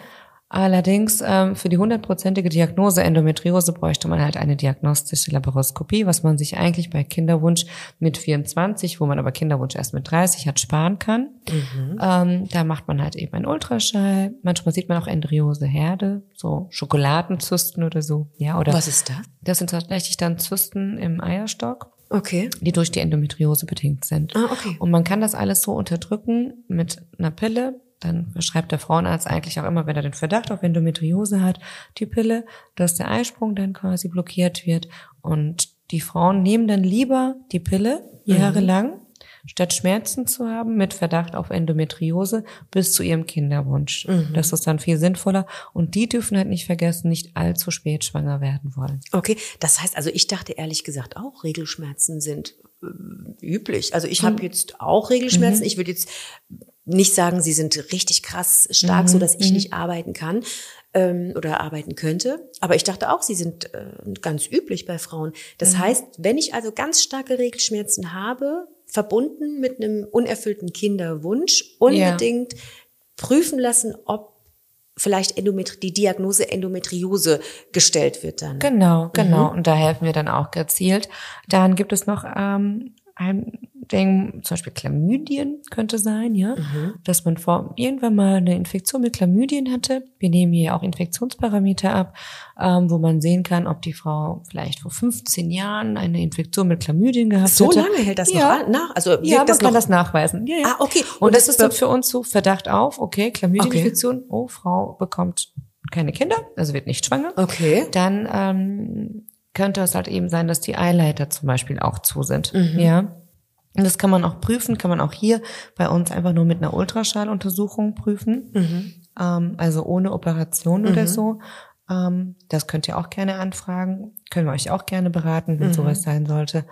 Allerdings ähm, für die hundertprozentige Diagnose Endometriose bräuchte man halt eine diagnostische Laparoskopie, was man sich eigentlich bei Kinderwunsch mit 24, wo man aber Kinderwunsch erst mit 30 hat, sparen kann. Mhm. Ähm, da macht man halt eben einen Ultraschall. Manchmal sieht man auch Endrioseherde, so Schokoladenzysten oder so. Ja, oder was ist das? Das sind tatsächlich dann Zysten im Eierstock. Okay. Die durch die Endometriose bedingt sind. Ah, okay. Und man kann das alles so unterdrücken mit einer Pille, dann verschreibt der Frauenarzt eigentlich auch immer, wenn er den Verdacht auf Endometriose hat, die Pille, dass der Eisprung dann quasi blockiert wird. Und die Frauen nehmen dann lieber die Pille jahrelang, mhm. statt Schmerzen zu haben mit Verdacht auf Endometriose bis zu ihrem Kinderwunsch. Mhm. Das ist dann viel sinnvoller. Und die dürfen halt nicht vergessen, nicht allzu spät schwanger werden wollen. Okay, das heißt also, ich dachte ehrlich gesagt auch, Regelschmerzen sind äh, üblich. Also ich habe jetzt auch Regelschmerzen. Mhm. Ich würde jetzt nicht sagen, sie sind richtig krass stark, mhm. so dass ich mhm. nicht arbeiten kann ähm, oder arbeiten könnte. Aber ich dachte auch, sie sind äh, ganz üblich bei Frauen. Das mhm. heißt, wenn ich also ganz starke Regelschmerzen habe, verbunden mit einem unerfüllten Kinderwunsch, unbedingt ja. prüfen lassen, ob vielleicht Endometri die Diagnose Endometriose gestellt wird dann. Genau, genau. Mhm. Und da helfen wir dann auch gezielt. Dann gibt es noch ähm, ein denken, zum Beispiel Chlamydien könnte sein, ja, mhm. dass man vor irgendwann mal eine Infektion mit Chlamydien hatte. Wir nehmen hier auch Infektionsparameter ab, ähm, wo man sehen kann, ob die Frau vielleicht vor 15 Jahren eine Infektion mit Chlamydien gehabt so hatte. So lange hält das ja. noch nach? Also ja, man das kann das nachweisen. Ja, ja. Ah, okay. Und, Und das, das ist dann für uns so Verdacht auf, okay, Chlamydieninfektion, okay. oh, Frau bekommt keine Kinder, also wird nicht schwanger. Okay. Dann ähm, könnte es halt eben sein, dass die Eileiter zum Beispiel auch zu sind. Mhm. Ja. Und das kann man auch prüfen, kann man auch hier bei uns einfach nur mit einer Ultraschalluntersuchung prüfen. Mhm. Ähm, also ohne Operation oder so. Ähm, das könnt ihr auch gerne anfragen. Können wir euch auch gerne beraten, wenn Mhm. sowas sein sollte.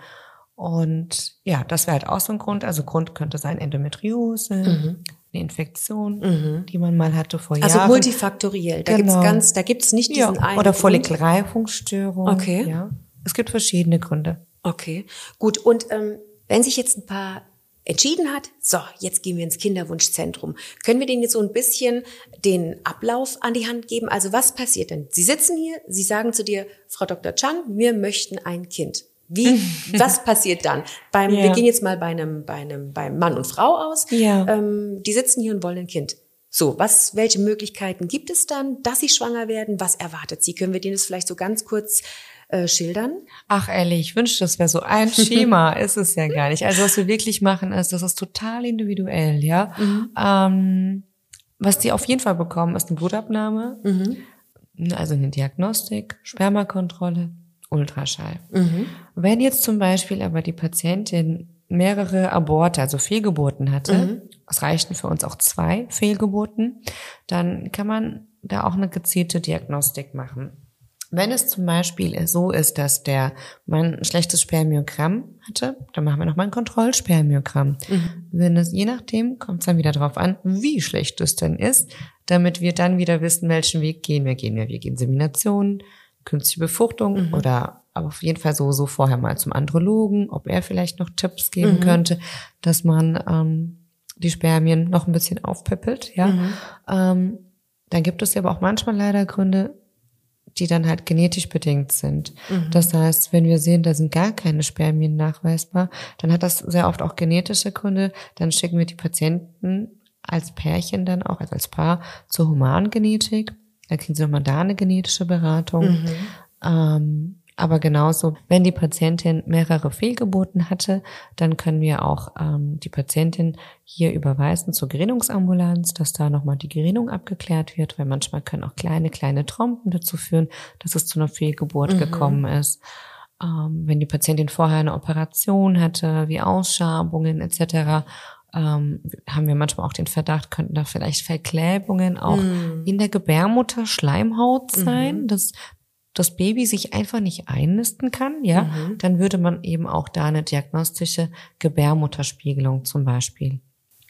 Und ja, das wäre halt auch so ein Grund. Also Grund könnte sein Endometriose, eine Infektion, die man mal hatte vor Mhm. Also Jahren. multifaktoriell. Da gibt's Genau. ganz, da gibt's nicht ja, diesen einen. oder. Follikelreifungsstörung. Okay. Ja. Es gibt verschiedene Gründe. Okay, gut. Und ähm, wenn sich jetzt ein paar entschieden hat, so, jetzt gehen wir ins Kinderwunschzentrum, können wir denen jetzt so ein bisschen den Ablauf an die Hand geben? Also was passiert denn? Sie sitzen hier, Sie sagen zu dir, Frau Dr. Chan, wir möchten ein Kind. Wie, was passiert dann? Beim, Ja. Wir gehen jetzt mal bei einem, bei einem, beim Mann und Frau aus. Ja. Ähm, die sitzen hier und wollen ein Kind. So, was, welche Möglichkeiten gibt es dann, dass sie schwanger werden? Was erwartet sie? Können wir denen das vielleicht so ganz kurz äh, schildern? Ach ehrlich, ich wünschte, das wäre so ein Schema. ist es ja gar nicht. Also was wir wirklich machen ist, das ist total individuell, ja. Ähm, was die auf jeden Fall bekommen, ist eine Blutabnahme, also eine Diagnostik, Spermakontrolle, Ultraschall. Wenn jetzt zum Beispiel aber die Patientin mehrere Aborte, also Fehlgeburten hatte, es reichten für uns auch zwei Fehlgeburten, dann kann man da auch eine gezielte Diagnostik machen. Wenn es zum Beispiel so ist, dass der Mann ein schlechtes Spermiogramm hatte, dann machen wir nochmal ein Kontrollspermiogramm. Wenn es, je nachdem, kommt es dann wieder darauf an, wie schlecht es denn ist, damit wir dann wieder wissen, welchen Weg gehen wir. Gehen wir Weg Insemination, künstliche Befruchtung oder aber auf jeden Fall so, so vorher mal zum Andrologen, ob er vielleicht noch Tipps geben könnte, dass man ähm, die Spermien noch ein bisschen aufpeppelt, ja. Ähm, dann gibt es aber auch manchmal leider Gründe, die dann halt genetisch bedingt sind. Das heißt, wenn wir sehen, da sind gar keine Spermien nachweisbar, dann hat das sehr oft auch genetische Gründe. Dann schicken wir die Patienten als Pärchen dann auch, also als Paar zur Humangenetik. Da kriegen sie nochmal da eine genetische Beratung. Ähm, aber genauso, wenn die Patientin mehrere Fehlgeburten hatte, dann können wir auch ähm, die Patientin hier überweisen zur Gerinnungsambulanz, dass da nochmal die Gerinnung abgeklärt wird, weil manchmal können auch kleine, kleine Trompen dazu führen, dass es zu einer Fehlgeburt gekommen ist. Ähm, wenn die Patientin vorher eine Operation hatte, wie Ausschabungen etc., ähm, haben wir manchmal auch den Verdacht, könnten da vielleicht Verklebungen auch in der Gebärmutter Schleimhaut sein, dass das Baby sich einfach nicht einnisten kann, ja, Mhm. dann würde man eben auch da eine diagnostische Gebärmutterspiegelung zum Beispiel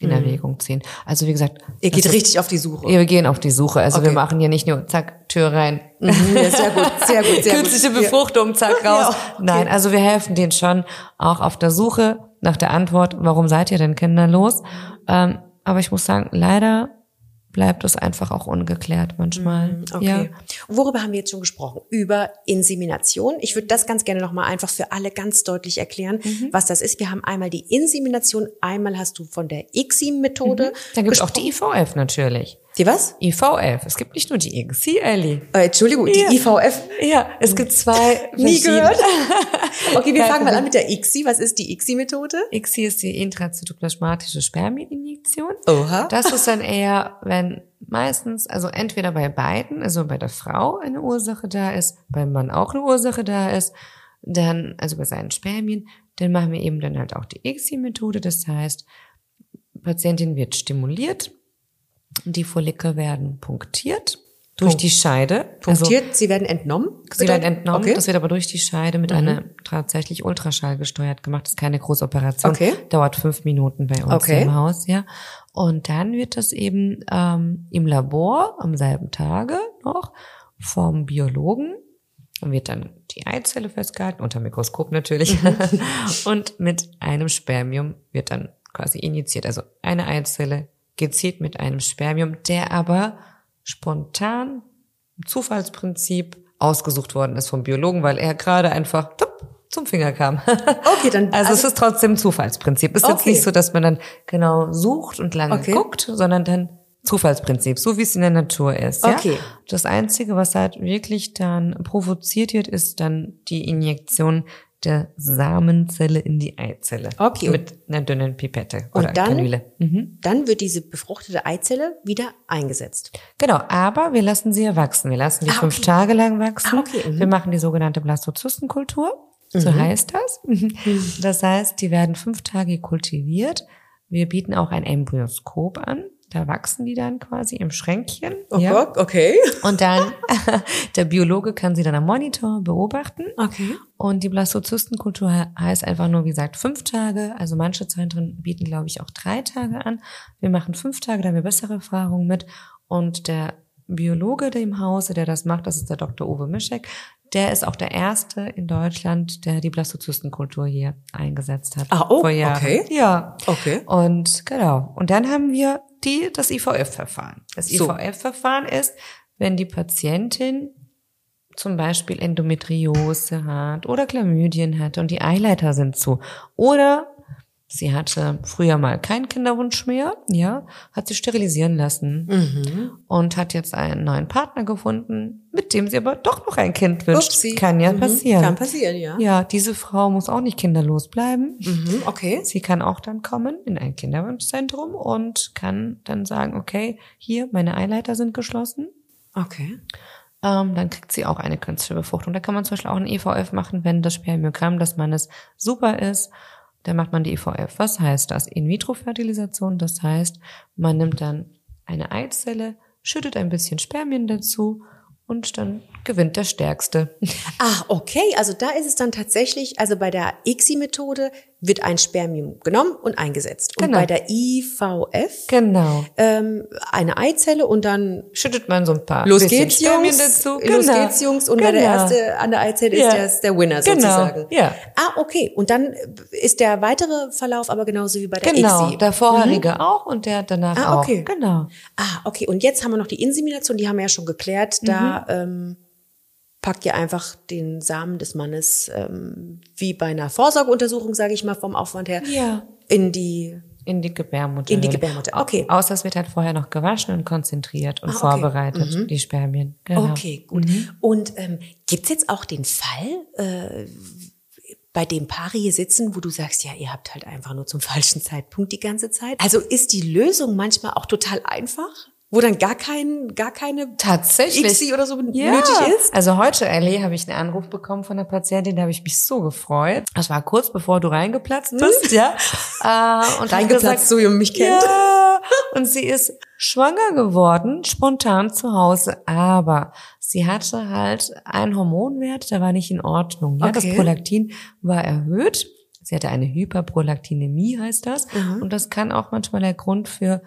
in Erwägung ziehen. Also wie gesagt, Mhm. Ihr geht ist- richtig auf die Suche. Ja, wir gehen auf die Suche. Also wir Okay. machen hier nicht nur zack, Tür rein. Mhm, ja, sehr gut, sehr gut, sehr Künstliche gut. Befruchtung, zack, Ja, raus. okay. Nein, also wir helfen denen schon auch auf der Suche nach der Antwort, warum seid ihr denn kinderlos? Ähm, aber ich muss sagen, leider bleibt es einfach auch ungeklärt manchmal. Mhm, Okay. Ja. Worüber haben wir jetzt schon gesprochen? Über Insemination. Ich würde das ganz gerne nochmal einfach für alle ganz deutlich erklären, Mhm. was das ist. Wir haben einmal die Insemination, einmal hast du von der ICSI-Methode. Dann gibt es auch die IVF natürlich. Die was? IVF. Es gibt nicht nur die IGSI, Ellie. Äh, Entschuldigung, die Ja. IVF. Ja, es gibt zwei. Nie gehört. Okay, wir fangen mal an mit der ICSI. Was ist die ICSI-Methode? ICSI ist die intrazytoplasmatische Spermieninjektion. Oha. Das ist dann eher, wenn meistens, also entweder bei beiden, also bei der Frau eine Ursache da ist, beim Mann auch eine Ursache da ist, dann, also bei seinen Spermien, dann machen wir eben dann halt auch die ICSI-Methode. Das heißt, Patientin wird stimuliert, die Follikel werden punktiert durch Punkt- die Scheide. Punktiert, sie werden entnommen. Also, sie werden entnommen, Okay. Mhm. das wird aber durch die Scheide mit einer tatsächlich Ultraschall gesteuert gemacht. Das ist keine große Operation. Okay. Dauert fünf Minuten bei uns Okay. im Haus, ja. Und dann wird das eben ähm, im Labor am selben Tage noch vom Biologen und wird dann die Eizelle festgehalten, unter Mikroskop natürlich. Mhm. und mit einem Spermium wird dann quasi injiziert. Also eine Eizelle gezielt mit einem Spermium, der aber spontan, im Zufallsprinzip, ausgesucht worden ist vom Biologen, weil er gerade einfach tup, zum Finger kam. Okay, dann Also, es ist trotzdem Zufallsprinzip. Es ist jetzt Okay. nicht so, dass man dann genau sucht und lange Okay. guckt, sondern dann Zufallsprinzip, so wie es in der Natur ist. Ja? Okay. Das Einzige, was halt wirklich dann provoziert wird, ist dann die Injektion der Samenzelle in die Eizelle. Okay. Mit einer dünnen Pipette Und oder dann? Kanüle. Mhm. Dann wird diese befruchtete Eizelle wieder eingesetzt. Genau, aber wir lassen sie ja wachsen. Wir lassen die Ah, fünf okay. Tage lang wachsen. Ah, okay, mhm. Wir machen die sogenannte Blastozystenkultur. So heißt das. Das heißt, die werden fünf Tage kultiviert. Wir bieten auch ein Embryoskop an. Da wachsen die dann quasi im Schränkchen. Oh ja. Gott, okay. Und dann, der Biologe kann sie dann am Monitor beobachten. Okay. Und die Blastozystenkultur he- heißt einfach nur, wie gesagt, fünf Tage. Also manche Zentren bieten, glaube ich, auch drei Tage an. Wir machen fünf Tage, da haben wir bessere Erfahrungen mit. Und der Biologe im Hause, der das macht, das ist der Dr. Uwe Mischek, der ist auch der erste in Deutschland, der die Blastozystenkultur hier eingesetzt hat. Ah, oh, okay. Ja. Okay. Und genau. Und dann haben wir die, das IVF-Verfahren. Das So. IVF-Verfahren ist, wenn die Patientin zum Beispiel Endometriose hat oder Chlamydien hat und die Eileiter sind zu. Oder sie hatte früher mal keinen Kinderwunsch mehr, ja, hat sie sterilisieren lassen Mhm. und hat jetzt einen neuen Partner gefunden, mit dem sie aber doch noch ein Kind wünscht. Upsi. Kann ja Mhm. passieren. Kann passieren, ja. ja, diese Frau muss auch nicht kinderlos bleiben. Mhm. Okay. Sie kann auch dann kommen in ein Kinderwunschzentrum und kann dann sagen, okay, hier, meine Eileiter sind geschlossen. Okay. Ähm, dann kriegt sie auch eine künstliche Befruchtung. Da kann man zum Beispiel auch ein EVF machen, wenn das Spermiogramm des Mannes super ist. Dann macht man die EVF. Was heißt das? In-vitro-Fertilisation. Das heißt, man nimmt dann eine Eizelle, schüttet ein bisschen Spermien dazu und dann gewinnt der Stärkste. Ah, okay. Also da ist es dann tatsächlich, also bei der ICSI-Methode wird ein Spermium genommen und eingesetzt. Und Genau. bei der IVF Genau. ähm, eine Eizelle und dann Schüttet man so ein paar los geht's, Spermien Jungs. dazu. Los Genau. geht's, Jungs. Und wer der Genau. Erste an der Eizelle ist, Ja. der ist der Winner Genau, sozusagen. ja. Ah, okay. Und dann ist der weitere Verlauf aber genauso wie bei der Genau, ICSI. der vorherige auch und der danach Ah, auch. okay. Genau. Ah, okay. Und jetzt haben wir noch die Insemination, die haben wir ja schon geklärt. Da Mhm. ähm, packt ihr einfach den Samen des Mannes, ähm, wie bei einer Vorsorgeuntersuchung, sage ich mal, vom Aufwand her, Ja. in die In die Gebärmutter. In die Gebärmutter, okay. Außer es wird halt vorher noch gewaschen und konzentriert und Ah, okay. vorbereitet, die Spermien. Genau. Okay, gut. Und ähm, gibt's jetzt auch den Fall, äh, bei dem Paare hier sitzen, wo du sagst, ja, ihr habt halt einfach nur zum falschen Zeitpunkt die ganze Zeit? Also ist die Lösung manchmal auch total einfach? Wo dann gar kein, gar keine Tatsächlich. ICSI oder so Ja. nötig ist? Also heute, Ellie, habe ich einen Anruf bekommen von einer Patientin, da habe ich mich so gefreut. Das war kurz bevor du reingeplatzt bist, ja. Äh, und Reingeplatzt, so wie man mich kennt. Ja. Und sie ist schwanger geworden, spontan zu Hause, aber sie hatte halt einen Hormonwert, der war nicht in Ordnung. Ja, das Okay. Prolaktin war erhöht. Sie hatte eine Hyperprolaktinämie, heißt das. Mhm. Und das kann auch manchmal der Grund für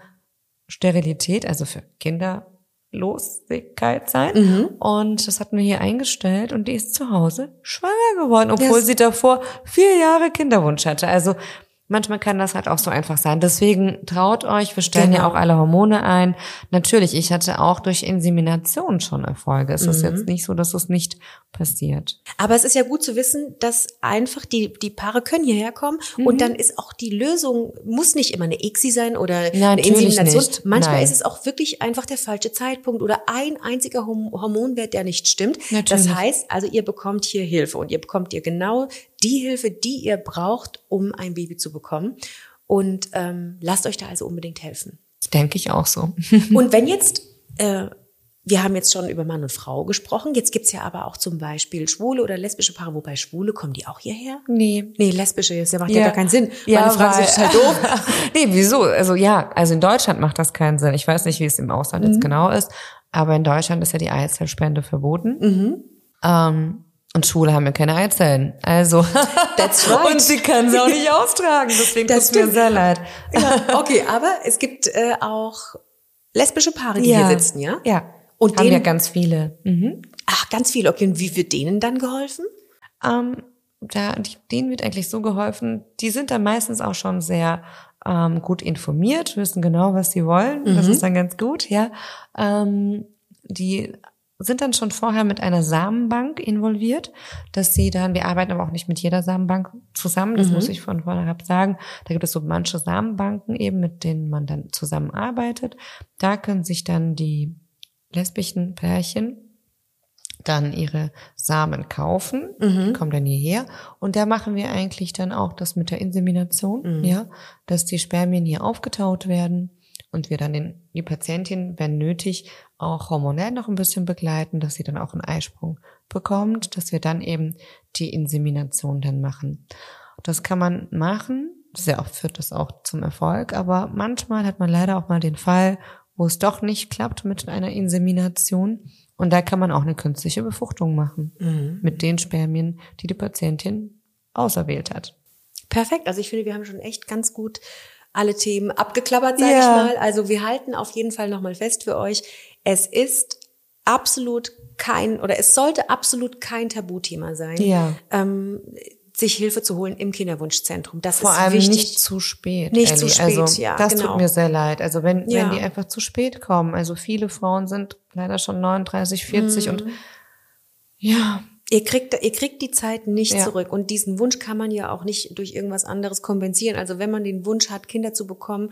Sterilität, also für Kinderlosigkeit sein. Mhm. Und das hatten wir hier eingestellt und die ist zu Hause schwanger geworden, obwohl Ja, sie davor vier Jahre Kinderwunsch hatte. Also manchmal kann das halt auch so einfach sein. Deswegen traut euch, wir stellen ja Genau. auch alle Hormone ein. Natürlich, ich hatte auch durch Insemination schon Erfolge. Es Mhm. ist jetzt nicht so, dass es nicht passiert. Aber es ist ja gut zu wissen, dass einfach die, die Paare können hierher kommen und dann ist auch die Lösung, muss nicht immer eine ICSI sein oder eine Natürlich Insemination. nicht. Manchmal Nein. ist es auch wirklich einfach der falsche Zeitpunkt oder ein einziger Horm- Hormonwert, der nicht stimmt. Natürlich. Das heißt, also ihr bekommt hier Hilfe und ihr bekommt ihr genau die Hilfe, die ihr braucht, um ein Baby zu bekommen. Und ähm, lasst euch da also unbedingt helfen. Denke ich auch so. Und wenn jetzt, äh, wir haben jetzt schon über Mann und Frau gesprochen, jetzt gibt's ja aber auch zum Beispiel schwule oder lesbische Paare, wobei schwule kommen die auch hierher? Nee. Nee, lesbische, das macht ja, gar keinen Sinn. Ja, Meine Frage weil- ist total doof. nee, wieso? Also ja, also in Deutschland macht das keinen Sinn. Ich weiß nicht, wie es im Ausland Mhm. jetzt genau ist, aber in Deutschland ist ja die Eizellspende verboten. Mhm. Ähm, und Schwule haben ja keine Eizellen. Also. That's right. und sie kann sie auch nicht austragen. Deswegen Das tut mir sehr leid. Ja, okay, aber es gibt äh, auch lesbische Paare, die hier sitzen, ja? Ja. Und haben ja denen- ganz viele. Mhm. Ach, ganz viel. Okay, und wie wird denen dann geholfen? Ähm, da, die- denen wird eigentlich so geholfen, die sind dann meistens auch schon sehr ähm, gut informiert, wissen genau, was sie wollen. Das Mhm. ist dann ganz gut, ja. Ähm, die sind dann schon vorher mit einer Samenbank involviert, dass sie dann, wir arbeiten aber auch nicht mit jeder Samenbank zusammen, das Mhm. muss ich von vornherein sagen. Da gibt es so manche Samenbanken eben, mit denen man dann zusammenarbeitet. Da können sich dann die lesbischen Pärchen dann ihre Samen kaufen, die kommen dann hierher und da machen wir eigentlich dann auch das mit der Insemination, ja, dass die Spermien hier aufgetaut werden und wir dann den, die Patientin, wenn nötig, auch hormonell noch ein bisschen begleiten, dass sie dann auch einen Eisprung bekommt, dass wir dann eben die Insemination dann machen. Das kann man machen. Sehr oft führt das auch zum Erfolg, aber manchmal hat man leider auch mal den Fall, wo es doch nicht klappt mit einer Insemination. Und da kann man auch eine künstliche Befruchtung machen mhm. mit den Spermien, die die Patientin auserwählt hat. Perfekt. Also ich finde, wir haben schon echt ganz gut alle Themen abgeklappert, sage ja. ich mal. Also wir halten auf jeden Fall nochmal fest für euch. Es ist absolut kein oder es sollte absolut kein Tabuthema sein. Ja. Ähm, sich Hilfe zu holen im Kinderwunschzentrum. Das Vor ist allem wichtig. nicht zu spät. Nicht Ellie. zu spät, also, ja. Das genau. tut mir sehr leid. Also wenn, Ja. wenn die einfach zu spät kommen. Also viele Frauen sind leider schon 39, 40 und Mhm. ja, Ihr kriegt, ihr kriegt die Zeit nicht Ja. zurück. Und diesen Wunsch kann man ja auch nicht durch irgendwas anderes kompensieren. Also wenn man den Wunsch hat, Kinder zu bekommen,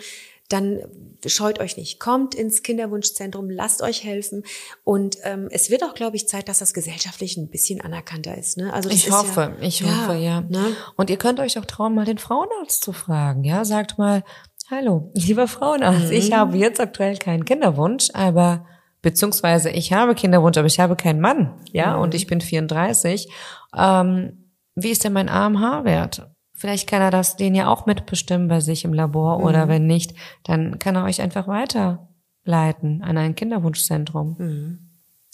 dann scheut euch nicht. Kommt ins Kinderwunschzentrum, lasst euch helfen. Und ähm, es wird auch, glaube ich, Zeit, dass das gesellschaftlich ein bisschen anerkannter ist. Ne? Also ich hoffe, ja, ich hoffe, ja. Ne? Und ihr könnt euch auch trauen, mal den Frauenarzt zu fragen. Ja, sagt mal, hallo, lieber Frauenarzt, ich Mhm. habe jetzt aktuell keinen Kinderwunsch, aber beziehungsweise ich habe Kinderwunsch, aber ich habe keinen Mann. Ja, Mhm. und ich bin 34. Ähm, wie ist denn mein AMH-Wert? Vielleicht kann er das den ja auch mitbestimmen bei sich im Labor oder Mhm. wenn nicht, dann kann er euch einfach weiterleiten an ein Kinderwunschzentrum. Mhm.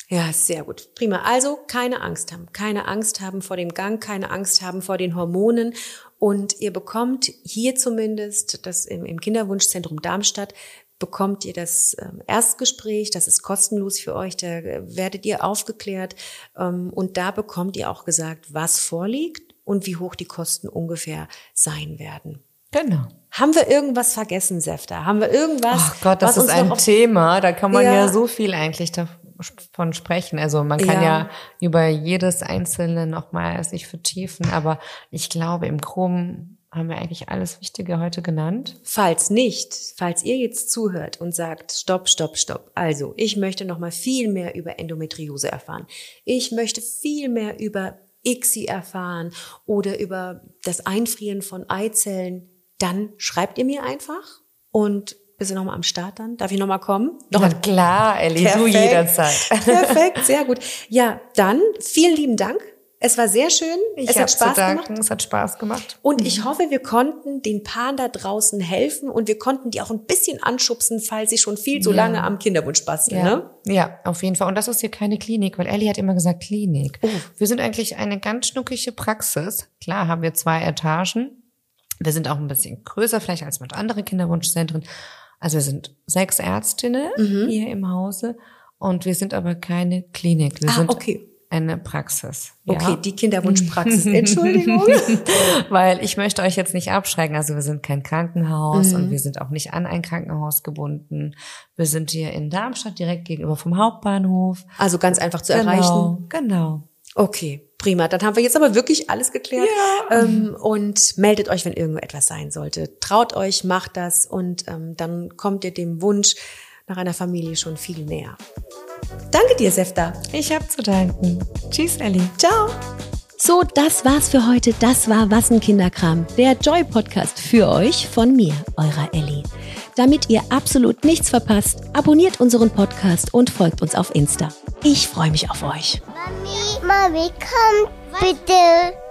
Ja, sehr gut. Prima. Also keine Angst haben. Keine Angst haben vor dem Gang, keine Angst haben vor den Hormonen. Und ihr bekommt hier zumindest, das im, im Kinderwunschzentrum Darmstadt, bekommt ihr das ähm, Erstgespräch, das ist kostenlos für euch, da äh, werdet ihr aufgeklärt ähm, und da bekommt ihr auch gesagt, was vorliegt und wie hoch die Kosten ungefähr sein werden. Genau. Haben wir irgendwas vergessen, Sefta? Haben wir irgendwas? Ach Gott, das ist ein Thema, da kann man ja. Ja. so viel eigentlich davon sprechen. Also man kann Ja. ja, über jedes einzelne nochmal sich vertiefen, aber ich glaube, im Groben haben wir eigentlich alles Wichtige heute genannt. Falls nicht, falls ihr jetzt zuhört und sagt, stopp, stopp, stopp. Also, ich möchte noch mal viel mehr über Endometriose erfahren. Ich möchte viel mehr über ICSI erfahren oder über das Einfrieren von Eizellen. Dann schreibt ihr mir einfach und bist du noch mal am Start dann? Darf ich noch mal kommen? Noch Na klar, Ellie, du jederzeit. Perfekt, sehr gut. Ja, dann vielen lieben Dank. Es war sehr schön. Ich es hat Spaß gemacht. Es hat Spaß gemacht. Und ich hoffe, wir konnten den Paaren da draußen helfen und wir konnten die auch ein bisschen anschubsen, falls sie schon viel zu Ja. lange am Kinderwunsch basteln. Ne? ja, auf jeden Fall. Und das ist hier keine Klinik, weil Ellie hat immer gesagt Klinik. Oh. Wir sind eigentlich eine ganz schnuckige Praxis. Klar haben wir zwei Etagen. Wir sind auch ein bisschen größer vielleicht als mit anderen Kinderwunschzentren. Also wir sind sechs Ärztinnen Mhm. hier im Hause und wir sind aber keine Klinik. Wir Ah, sind okay. Eine Praxis. Okay, Ja? die Kinderwunschpraxis. Entschuldigung. Weil ich möchte euch jetzt nicht abschrecken. Also wir sind kein Krankenhaus Mhm. und wir sind auch nicht an ein Krankenhaus gebunden. Wir sind hier in Darmstadt direkt gegenüber vom Hauptbahnhof. Also ganz einfach zu erreichen. Genau. Okay, prima. Dann haben wir jetzt aber wirklich alles geklärt. Ähm, und meldet euch, wenn irgendetwas sein sollte. Traut euch, macht das und ähm, dann kommt ihr dem Wunsch nach einer Familie schon viel näher. Danke dir, Sefta. Ich habe zu danken. Tschüss, Ellie. Ciao. So, das war's für heute. Das war Was ein Kinderkram, der Joy-Podcast für euch von mir, eurer Ellie. Damit ihr absolut nichts verpasst, abonniert unseren Podcast und folgt uns auf Insta. Ich freue mich auf euch. Mami, Mami, komm bitte.